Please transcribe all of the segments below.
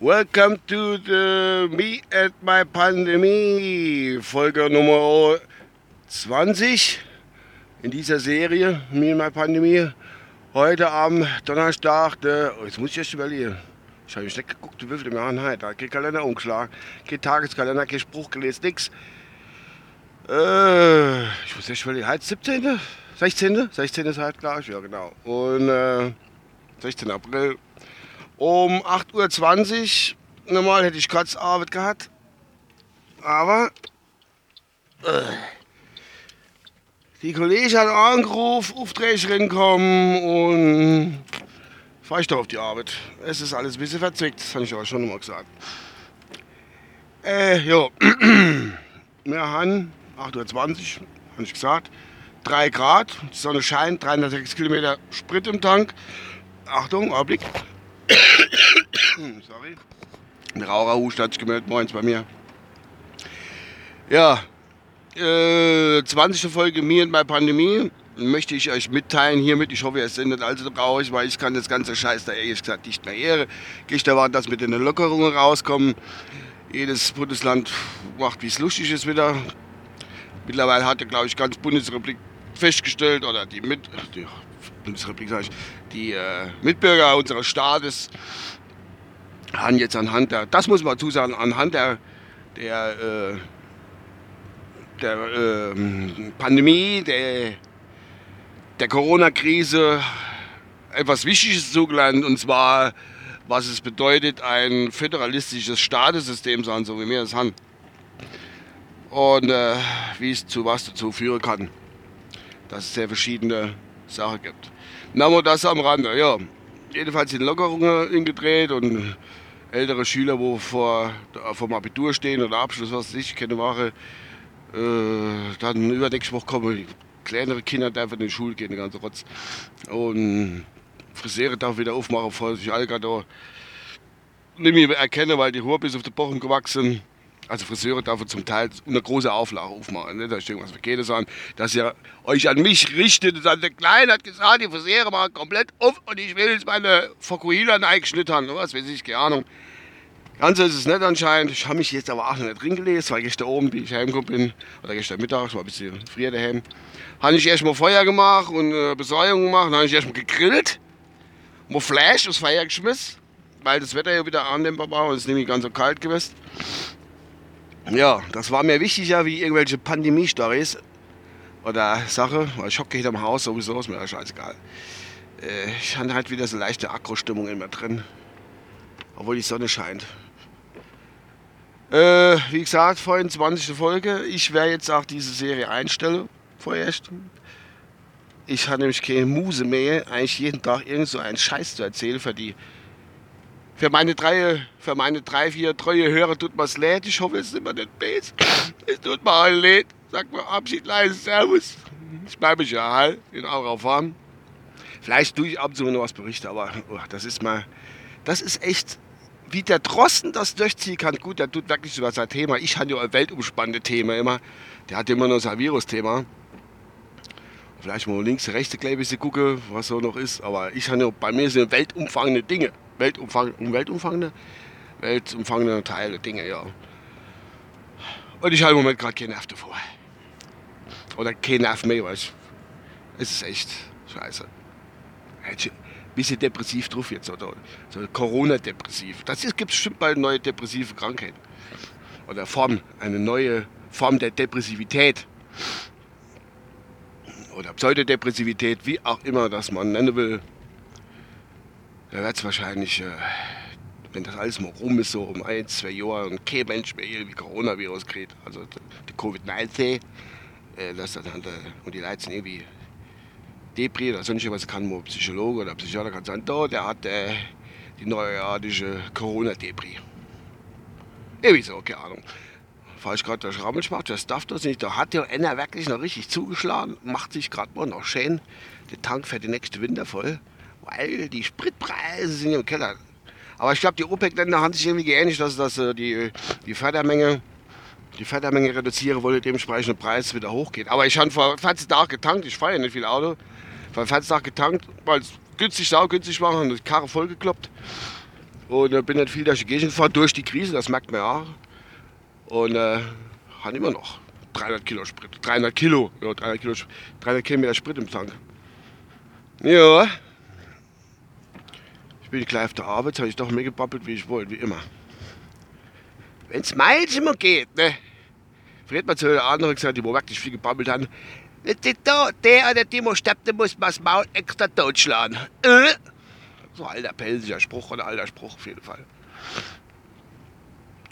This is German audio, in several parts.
Welcome to the Me and My Pandemie, Folge Nummer 20 in dieser Serie Me and My Pandemie. Heute am Donnerstag, der, oh, jetzt muss ich erst überlegen. Ich habe nicht geguckt, wie viel wir haben heute. Kein Kalender umgeschlagen, kein Tageskalender, kein Spruch gelesen, nix. Äh, ich muss erst überlegen, heute 17. 16. 16. ist halt, glaube ich, ja genau. Und äh, 16. April um 8.20 Uhr. Normal hätte ich kurz Arbeit gehabt. Aber äh, die Kollegin hat angerufen, Aufträge kommen und fahre ich doch auf die Arbeit. Es ist alles ein bisschen verzwickt, das habe ich aber schon mal gesagt. Äh, jo. Wir haben 8.20 Uhr, habe ich gesagt. 3 Grad, die Sonne scheint, 306 Kilometer Sprit im Tank. Achtung, Augenblick. Sorry. Der Raucherhust hat sich gemeldet, moins bei mir. Ja, äh, 20. Folge mir und meine Pandemie möchte ich euch mitteilen hiermit. Ich hoffe, ihr nicht allzu traurig, weil ich kann das ganze Scheiß da ehrlich gesagt nicht mehr ehre. Ich erwarte, dass mit den Lockerungen rauskommen. Jedes Bundesland macht, wie es lustig ist wieder. Mittlerweile hat ja, glaube ich, ganz Bundesrepublik festgestellt, oder die, Mit die Bundesrepublik, sage ich, die äh, Mitbürger unseres Staates haben jetzt anhand der, das muss man zusagen, anhand der, der, äh, der äh, Pandemie, der, der Corona-Krise etwas Wichtiges zugelernt, und zwar, was es bedeutet, ein föderalistisches Staatessystem sein, so wie wir es haben. Und äh, wie es zu was dazu führen kann dass es sehr verschiedene Sachen gibt. Na, aber das am Rande, ja. Jedenfalls sind Lockerungen ingedreht und ältere Schüler, wo vor vom Abitur stehen oder Abschluss, was ich, keine Woche, äh, dann übernächste Woche kommen kleinere Kinder dürfen in die Schule gehen, den ganzen Rotz. Und Friseure darf wieder aufmachen, vor sich Algador nicht mehr erkennen, weil die Haare bis auf die Bochen gewachsen also Friseure dürfen zum Teil eine große Auflage aufmachen. Ne? Da steht irgendwas verkehrtes an, dass ihr euch an mich richtet. Und dann der Kleine hat gesagt, die Friseure machen komplett auf und ich will jetzt meine Fokuhila eingeschnitten haben. Was weiß ich, keine Ahnung. Ganz ist es nicht anscheinend. Ich habe mich jetzt aber auch noch nicht drin gelesen, weil gestern oben, wie ich heimgekommen bin, oder gestern Mittag, war ein bisschen früher daheim, habe ich erstmal Feuer gemacht und äh, Besäuerung gemacht. Dann habe ich erstmal gegrillt, mal Fleisch aufs Feuer geschmissen, weil das Wetter ja wieder annehmbar war und es ist nämlich ganz so kalt gewesen. Ja, das war mir wichtiger wie irgendwelche Pandemie-Stories oder Sache. Ich hocke hinterm Haus sowieso, ist mir scheißegal. Äh, ich hatte halt wieder so leichte Akro-Stimmung in mir drin. Obwohl die Sonne scheint. Äh, wie gesagt, vorhin 20. Folge. Ich werde jetzt auch diese Serie einstellen. Vorerst. Ich habe nämlich keine Muse mehr, eigentlich jeden Tag irgend so einen Scheiß zu erzählen für die für meine drei, für meine drei, vier treue Hörer tut es leid. Ich hoffe, es ist immer nicht böse. Es tut mir alle leid. Sagt mir Abschied, leise Servus. Ich bleibe ja halt in eurer Form. Vielleicht tue ich ab und zu noch was berichten, aber oh, das ist mal, das ist echt, wie der Drosten das durchziehen kann. Gut, der tut wirklich über sein Thema. Ich habe ja ein weltumspannendes Thema immer. Der hat immer nur sein Virus-Thema. Vielleicht mal links, rechts ein bisschen gucken, was so noch ist. Aber ich habe ja, bei mir sind weltumfangende Dinge. Weltumfang, weltumfangende, weltumfangende Teile, Dinge, ja. Und ich habe im Moment gerade keinen Nerv davor. Oder keinen Nerv mehr, weißt Es ist echt scheiße. Ein bisschen depressiv drauf jetzt, oder? So Corona-depressiv. Das gibt bestimmt bald neue depressive Krankheiten. Oder Form, eine neue Form der Depressivität. Oder Pseudodepressivität, wie auch immer das man nennen will da wird es wahrscheinlich, äh, wenn das alles mal rum ist, so um ein, zwei Jahre und kein Mensch mehr irgendwie Coronavirus kriegt, also die Covid-19, äh, dass dann halt, und die Leute sind irgendwie Depri oder sonst was, kann nur Psychologe oder Psychiater kann sagen, da, der hat äh, die neuartige Corona-Depri. Irgendwie so, keine Ahnung. Fahre ich gerade durch Rammelschmacht, das darf das nicht. Da hat ja einer wirklich noch richtig zugeschlagen, macht sich gerade mal noch schön den Tank für den nächsten Winter voll weil die Spritpreise sind im Keller. Aber ich glaube, die OPEC-Länder haben sich irgendwie geeinigt, dass, dass äh, die, die Fördermenge die Fördermenge reduzieren wollte, dementsprechend der Preis wieder hochgeht. Aber ich habe vor 40 Tagen getankt, ich fahre ja nicht viel Auto, vor 40 Tagen getankt, weil es günstig, sau günstig war, haben die Karre vollgekloppt. Und äh, bin dann viel durch die Gegend gefahren, durch die Krise, das merkt man ja. Und äh, haben immer noch 300 Kilo Sprit. 300 Kilo, ja, 300, Kilo, 300 Kilometer Sprit im Tank. Ja. Ich bin gleich auf der Arbeit, habe ich doch mehr gebabbelt, wie ich wollte, wie immer. Wenn's meins immer geht, ne? Fred mal zu der anderen gesagt, die wo wirklich viel gebabbelt haben. Der, der oder die muss sterben, der muss man das Maul extra totschlagen. Äh? So alter pelziger Spruch oder alter Spruch auf jeden Fall.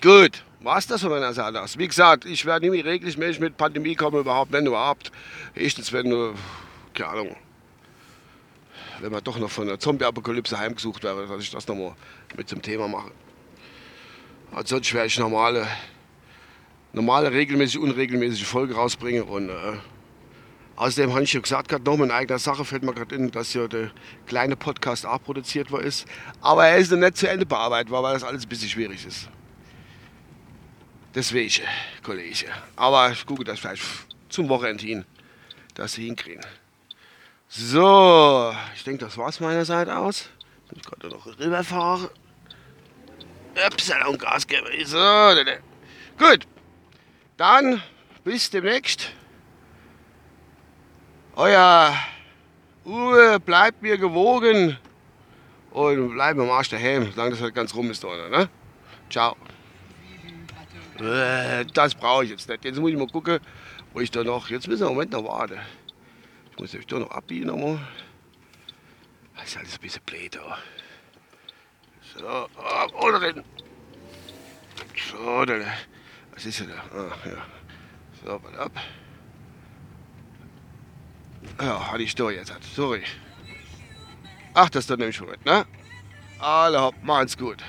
Gut, war's das von meiner Seite aus. Wie gesagt, ich werde nie regelmäßig mit Pandemie kommen, überhaupt, wenn überhaupt. Erstens, wenn keine Ahnung, wenn man doch noch von der Zombie-Apokalypse heimgesucht wäre, dass ich das nochmal mit zum Thema mache. Ansonsten werde ich normale, normale, regelmäßig, unregelmäßige Folge rausbringen und äh, Außerdem habe ich ja gesagt, gerade noch in eigener Sache fällt mir gerade in, dass ja der kleine Podcast auch produziert worden ist. Aber er ist noch nicht zu Ende bearbeitet, weil das alles ein bisschen schwierig ist. Deswegen, Kollege. Aber ich gucke das vielleicht zum Wochenende hin, dass sie hinkriegen. So, ich denke, das war's meiner Seite aus. Ich konnte noch rüberfahren. Upsala und Gas geben. So, gut. Dann bis demnächst. Euer Uwe bleibt mir gewogen und bleibt am Arsch daheim, solange das halt ganz rum ist. Oder, ne? Ciao. Äh, das brauche ich jetzt nicht. Jetzt muss ich mal gucken, wo ich da noch. Jetzt müssen wir im Moment noch warten. Ich muss euch da noch abbiegen nochmal. Das ist alles ein bisschen blöd da. So, ab, oder drin. So, dann. Was ist denn da? Ah, ja. So, warte ab. Ja, hatte ich da jetzt. Sorry. Ach, das ist dann nämlich schon, ne? Alle hopp, machen's gut.